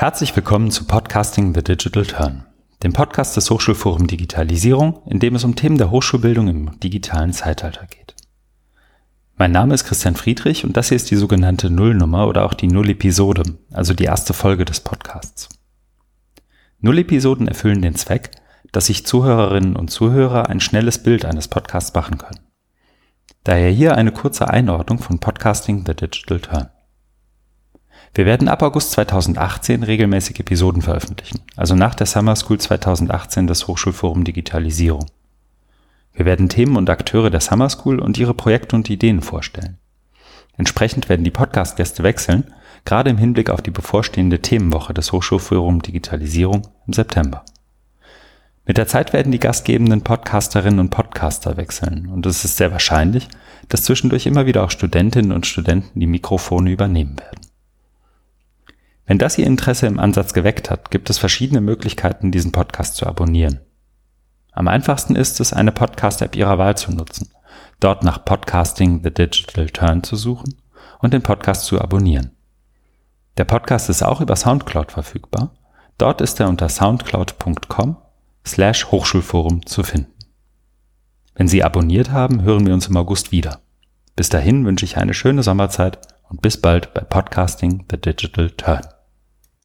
Herzlich willkommen zu Podcasting The Digital Turn, dem Podcast des Hochschulforum Digitalisierung, in dem es um Themen der Hochschulbildung im digitalen Zeitalter geht. Mein Name ist Christian Friedrich und das hier ist die sogenannte Nullnummer oder auch die Null-Episode, also die erste Folge des Podcasts. Null-Episoden erfüllen den Zweck, dass sich Zuhörerinnen und Zuhörer ein schnelles Bild eines Podcasts machen können. Daher hier eine kurze Einordnung von Podcasting The Digital Turn. Wir werden ab August 2018 regelmäßig Episoden veröffentlichen, also nach der Summer School 2018 des Hochschulforum Digitalisierung. Wir werden Themen und Akteure der Summer School und ihre Projekte und Ideen vorstellen. Entsprechend werden die Podcast-Gäste wechseln, gerade im Hinblick auf die bevorstehende Themenwoche des Hochschulforum Digitalisierung im September. Mit der Zeit werden die gastgebenden Podcasterinnen und Podcaster wechseln und es ist sehr wahrscheinlich, dass zwischendurch immer wieder auch Studentinnen und Studenten die Mikrofone übernehmen werden. Wenn das Ihr Interesse im Ansatz geweckt hat, gibt es verschiedene Möglichkeiten, diesen Podcast zu abonnieren. Am einfachsten ist es, eine Podcast-App Ihrer Wahl zu nutzen, dort nach Podcasting The Digital Turn zu suchen und den Podcast zu abonnieren. Der Podcast ist auch über Soundcloud verfügbar. Dort ist er unter soundcloud.com slash Hochschulforum zu finden. Wenn Sie abonniert haben, hören wir uns im August wieder. Bis dahin wünsche ich eine schöne Sommerzeit und bis bald bei Podcasting The Digital Turn.